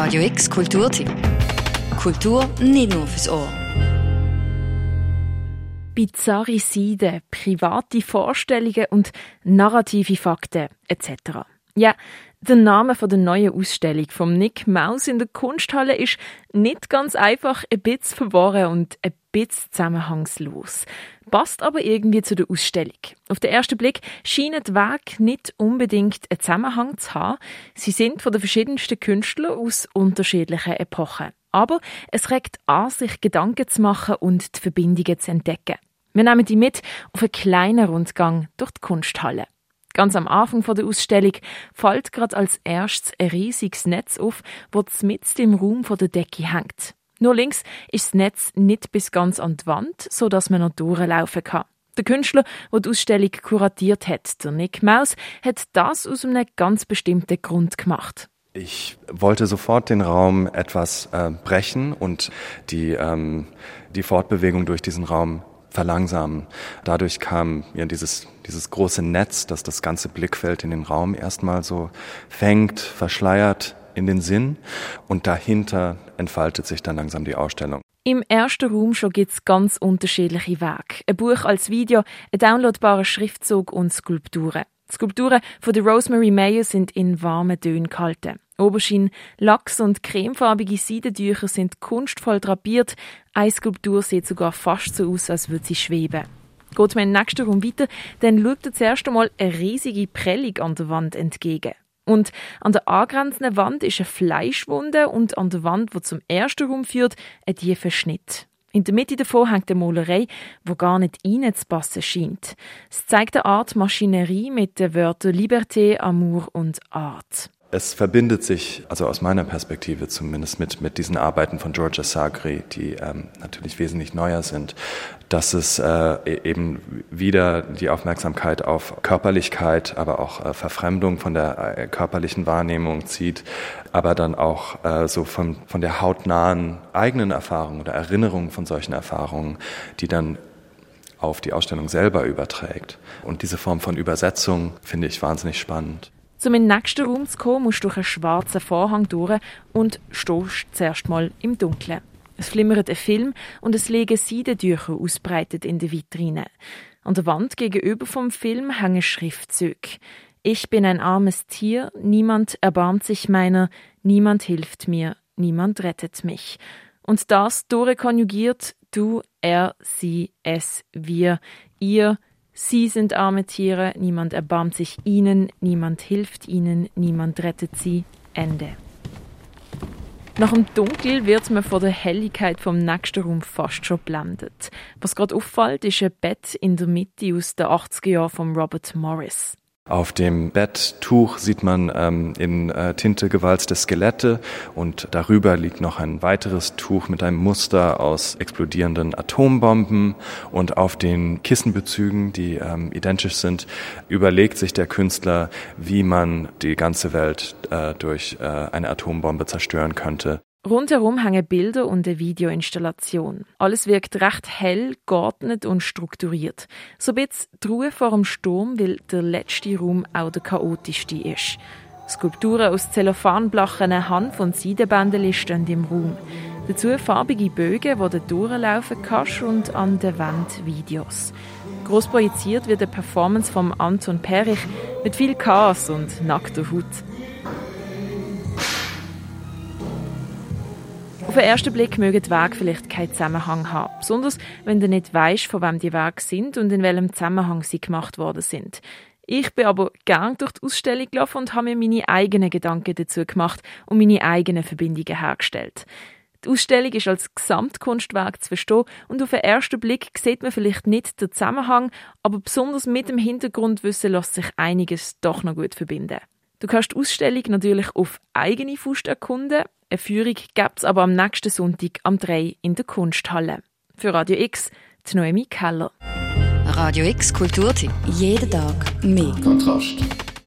Radio X Kulturtipp. Kultur nicht nur fürs Ohr. Bizarre Seiden, private Vorstellungen und narrative Fakten etc. Ja, der Name der neuen Ausstellung von Nick Maus in der Kunsthalle ist nicht ganz einfach, ein bisschen verworren und ein bisschen zusammenhangslos. Passt aber irgendwie zu der Ausstellung. Auf den ersten Blick scheinen die Werke nicht unbedingt einen Zusammenhang zu haben. Sie sind von den verschiedensten Künstlern aus unterschiedlichen Epochen. Aber es regt an, sich Gedanken zu machen und die Verbindungen zu entdecken. Wir nehmen die mit auf einen kleinen Rundgang durch die Kunsthalle. Ganz am Anfang der Ausstellung fällt gerade als erstes ein riesiges Netz auf, das mitten im Raum der Decke hängt. Nur links ist das Netz nicht bis ganz an die Wand, so dass man noch durchlaufen kann. Der Künstler, der die Ausstellung kuratiert hat, der Nick Maus, hat das aus einem ganz bestimmten Grund gemacht. Ich wollte sofort den Raum etwas äh, brechen und die, ähm, die Fortbewegung durch diesen Raum verlangsamen. Dadurch kam ja dieses, dieses große Netz, das das ganze Blickfeld in den Raum erstmal so fängt, verschleiert in den Sinn und dahinter entfaltet sich dann langsam die Ausstellung. Im ersten Raum schon gibt es ganz unterschiedliche Wege. Ein Buch als Video, ein downloadbarer Schriftzug und Skulpturen. Die Skulpturen von der Rosemary Mayer sind in warmen Tönen gehalten. Oberschein, Lachs und cremefarbige Seidentücher sind kunstvoll drapiert. Eine Skulptur sieht sogar fast so aus, als würde sie schweben. Geht man im nächsten Raum weiter, dann schaut er zuerst einmal eine riesige Prellung an der Wand entgegen. Und an der angrenzenden Wand ist eine Fleischwunde und an der Wand, die zum ersten Raum führt, ein tiefer Schnitt. In der Mitte davon hängt eine Malerei, wo gar nicht reinzupassen scheint. Es zeigt eine Art Maschinerie mit den Wörtern Liberté, Amour und Art. Es verbindet sich, also aus meiner Perspektive zumindest, mit, mit diesen Arbeiten von Georgia Sagri, die ähm, natürlich wesentlich neuer sind, dass es äh, e-, eben wieder die Aufmerksamkeit auf Körperlichkeit, aber auch äh, Verfremdung von der äh, körperlichen Wahrnehmung zieht, aber dann auch äh, so von, von der hautnahen eigenen Erfahrung oder Erinnerung von solchen Erfahrungen, die dann auf die Ausstellung selber überträgt. Und diese Form von Übersetzung finde ich wahnsinnig spannend. Um in den nächsten Raum zu kommen, musst du durch einen schwarzen Vorhang durch und stehst zuerst mal im Dunkeln. Es flimmert ein Film und es liegen Seidentücher ausbreitet in der Vitrine. An der Wand gegenüber vom Film hängen Schriftzüge. Ich bin ein armes Tier, niemand erbarmt sich meiner, niemand hilft mir, niemand rettet mich. Und das durchkonjugiert du, er, sie, es, wir, ihr, Sie sind arme Tiere, niemand erbarmt sich ihnen, niemand hilft ihnen, niemand rettet sie. Ende. Nach dem Dunkel wird man von der Helligkeit vom nächsten Raum fast schon blendet. Was gerade auffällt, ist ein Bett in der Mitte aus den 80er Jahren von Robert Morris. Auf dem Betttuch sieht man ähm, in äh, Tinte gewalzte Skelette und darüber liegt noch ein weiteres Tuch mit einem Muster aus explodierenden Atombomben und auf den Kissenbezügen, die ähm, identisch sind, überlegt sich der Künstler, wie man die ganze Welt äh, durch äh, eine Atombombe zerstören könnte. Rundherum hängen Bilder und eine Videoinstallation. Alles wirkt recht hell, geordnet und strukturiert. So ein die Ruhe vor dem Sturm, weil der letzte Raum auch der chaotischste ist. Skulpturen aus Zellophanblachen, Hanf- und Seidenbändeli stehen im Raum. Dazu farbige Bögen, die du durchlaufen kannst und an der Wand Videos. Gross projiziert wird eine Performance von Anton Perich mit viel Chaos und nackter Haut. Auf den ersten Blick mögen die Wege vielleicht keinen Zusammenhang haben. Besonders, wenn du nicht weißt, von wem die Wege sind und in welchem Zusammenhang sie gemacht worden sind. Ich bin aber gern durch die Ausstellung gelaufen und habe mir meine eigenen Gedanken dazu gemacht und meine eigenen Verbindungen hergestellt. Die Ausstellung ist als Gesamtkunstwerk zu verstehen und auf den ersten Blick sieht man vielleicht nicht den Zusammenhang, aber besonders mit dem Hintergrundwissen lässt sich einiges doch noch gut verbinden. Du kannst die Ausstellung natürlich auf eigene Faust erkunden. Eine Führung gibt es aber am nächsten Sonntag am 3 in der Kunsthalle. Für Radio X, die Noemi Keller. Radio X Kulturtipp. Jeden Tag mehr. Kontrast.